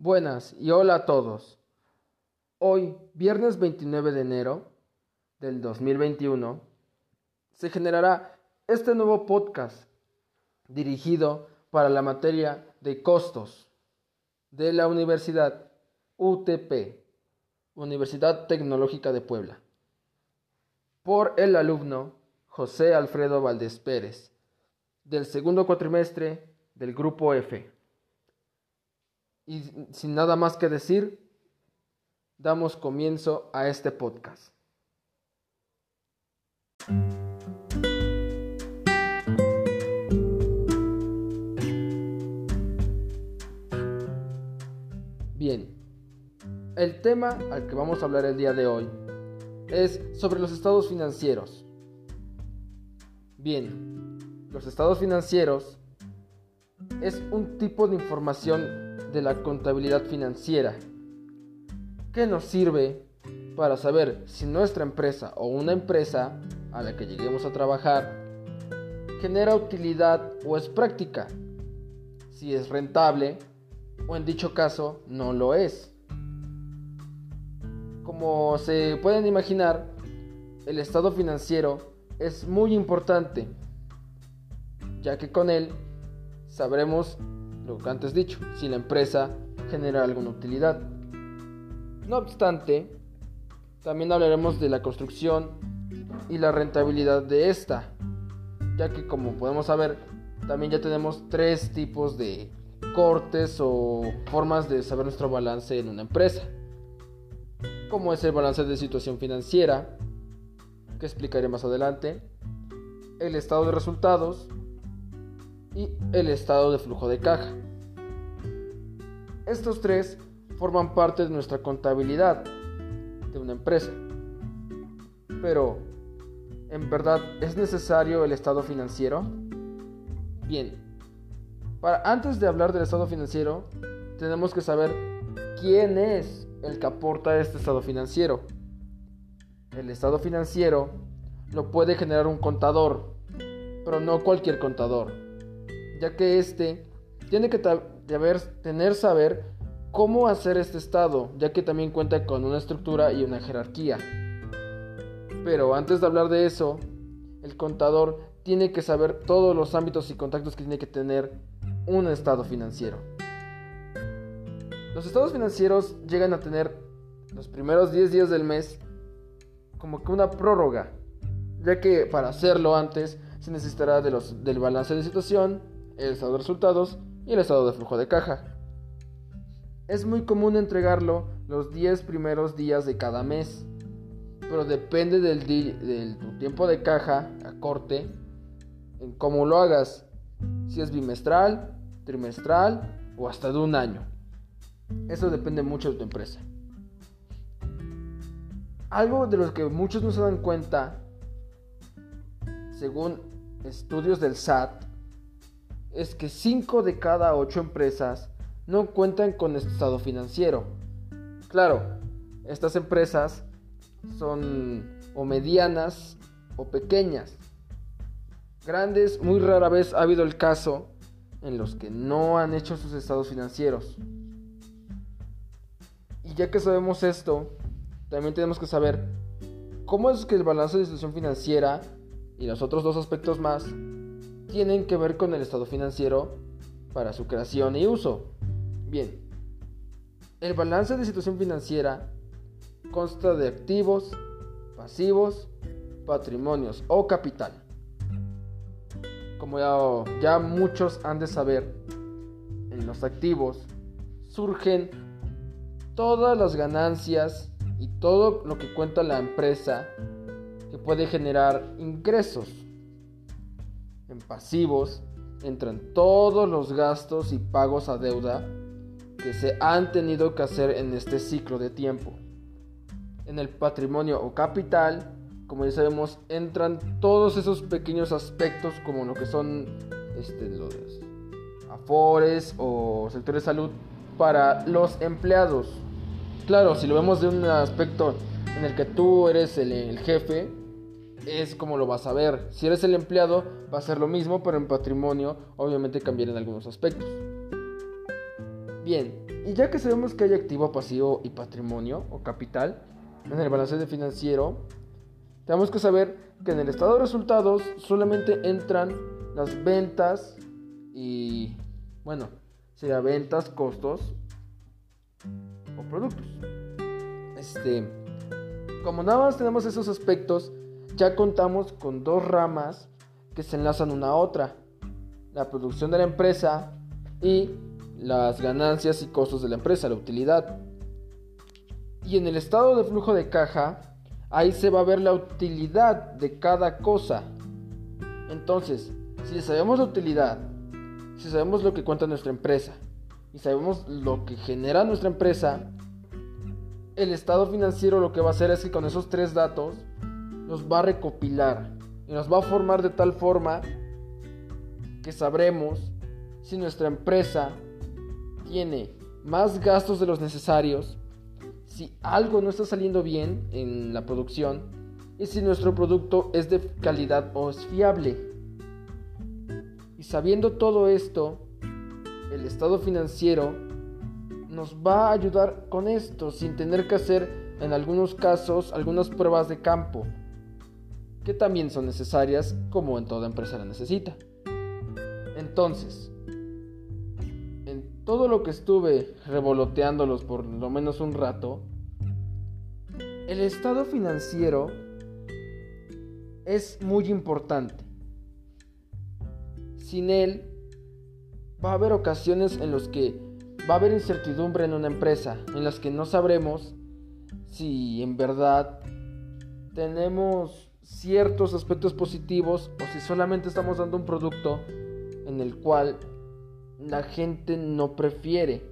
Buenas y hola a todos. Hoy, viernes 29 de enero del 2021, se generará este nuevo podcast dirigido para la materia de costos de la Universidad UTP, Universidad Tecnológica de Puebla, por el alumno José Alfredo Valdés Pérez, del segundo cuatrimestre del Grupo F. Y sin nada más que decir, damos comienzo a este podcast. Bien, el tema al que vamos a hablar el día de hoy es sobre los estados financieros. Bien, los estados financieros es un tipo de información de la contabilidad financiera, que nos sirve para saber si nuestra empresa o una empresa a la que lleguemos a trabajar genera utilidad o es práctica, si es rentable o en dicho caso no lo es. Como se pueden imaginar, el estado financiero es muy importante, ya que con él sabremos lo que antes dicho, si la empresa genera alguna utilidad. No obstante, también hablaremos de la construcción y la rentabilidad de esta, ya que como podemos saber, también ya tenemos tres tipos de cortes o formas de saber nuestro balance en una empresa, como es el balance de situación financiera, que explicaré más adelante, el estado de resultados, el estado de flujo de caja. Estos tres forman parte de nuestra contabilidad de una empresa. Pero, ¿en verdad es necesario el estado financiero? Bien, para antes de hablar del estado financiero, tenemos que saber quién es el que aporta este estado financiero. El estado financiero lo puede generar un contador, pero no cualquier contador ya que éste tiene que tener saber cómo hacer este estado, ya que también cuenta con una estructura y una jerarquía. Pero antes de hablar de eso, el contador tiene que saber todos los ámbitos y contactos que tiene que tener un estado financiero. Los estados financieros llegan a tener los primeros 10 días del mes como que una prórroga, ya que para hacerlo antes se necesitará de los, del balance de situación, el estado de resultados y el estado de flujo de caja. Es muy común entregarlo los 10 primeros días de cada mes, pero depende del, del tiempo de caja a corte en cómo lo hagas, si es bimestral, trimestral o hasta de un año. Eso depende mucho de tu empresa. Algo de lo que muchos no se dan cuenta, según estudios del SAT, es que 5 de cada 8 empresas no cuentan con este estado financiero. Claro, estas empresas son o medianas o pequeñas. Grandes, muy rara vez ha habido el caso en los que no han hecho sus estados financieros. Y ya que sabemos esto, también tenemos que saber cómo es que el balance de situación financiera y los otros dos aspectos más tienen que ver con el estado financiero para su creación y uso. Bien, el balance de situación financiera consta de activos, pasivos, patrimonios o capital. Como ya, muchos han de saber, en los activos surgen todas las ganancias y todo lo que cuenta la empresa que puede generar ingresos en pasivos entran todos los gastos y pagos a deuda que se han tenido que hacer en este ciclo de tiempo. En el patrimonio o capital, como ya sabemos, entran todos esos pequeños aspectos como lo que son este, afores o sectores de salud para los empleados. Claro, si lo vemos de un aspecto en el que tú eres el jefe, es como lo vas a ver. Si eres el empleado, va a ser lo mismo, pero en patrimonio obviamente cambiar en algunos aspectos. Bien, y ya que sabemos que hay activo, pasivo y patrimonio o capital en el balance financiero, tenemos que saber que en el estado de resultados solamente entran las ventas y, bueno, sea ventas, costos o productos. Este, como nada más tenemos esos aspectos, ya contamos con dos ramas que se enlazan una a otra. La producción de la empresa y las ganancias y costos de la empresa, la utilidad. Y en el estado de flujo de caja, ahí se va a ver la utilidad de cada cosa. Entonces, si sabemos la utilidad, si sabemos lo que cuenta nuestra empresa y sabemos lo que genera nuestra empresa, el estado financiero lo que va a hacer es que con esos tres datos nos va a recopilar y nos va a formar de tal forma que sabremos si nuestra empresa tiene más gastos de los necesarios, si algo no está saliendo bien en la producción y si nuestro producto es de calidad o es fiable. Y sabiendo todo esto, el estado financiero nos va a ayudar con esto sin tener que hacer en algunos casos algunas pruebas de campo que también son necesarias como en toda empresa la necesita. Entonces, todo lo que estuve revoloteándolos por lo menos un rato, el estado financiero es muy importante. Sin él, va a haber ocasiones en las que va a haber incertidumbre en una empresa, en las que no sabremos si en verdad tenemos ciertos aspectos positivos o si solamente estamos dando un producto en el cual la gente no prefiere.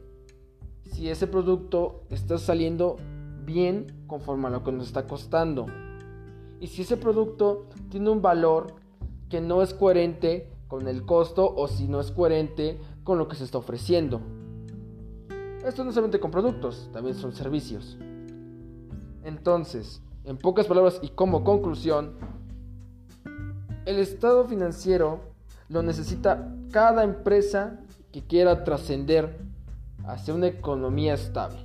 Si ese producto está saliendo bien conforme a lo que nos está costando. Y si ese producto tiene un valor que no es coherente con el costo o si no es coherente con lo que se está ofreciendo. Esto no solamente con productos, también son servicios. Entonces, en pocas palabras y como conclusión, el estado financiero lo necesita cada empresa que quiera trascender hacia una economía estable,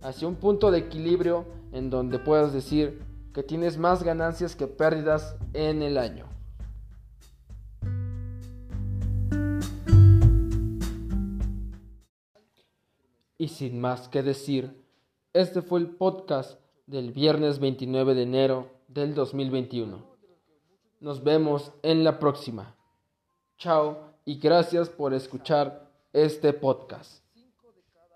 hacia un punto de equilibrio en donde puedas decir que tienes más ganancias que pérdidas en el año. Y sin más que decir, este fue el podcast del viernes 29 de enero del 2021. Nos vemos en la próxima. Chao y gracias por escuchar este podcast.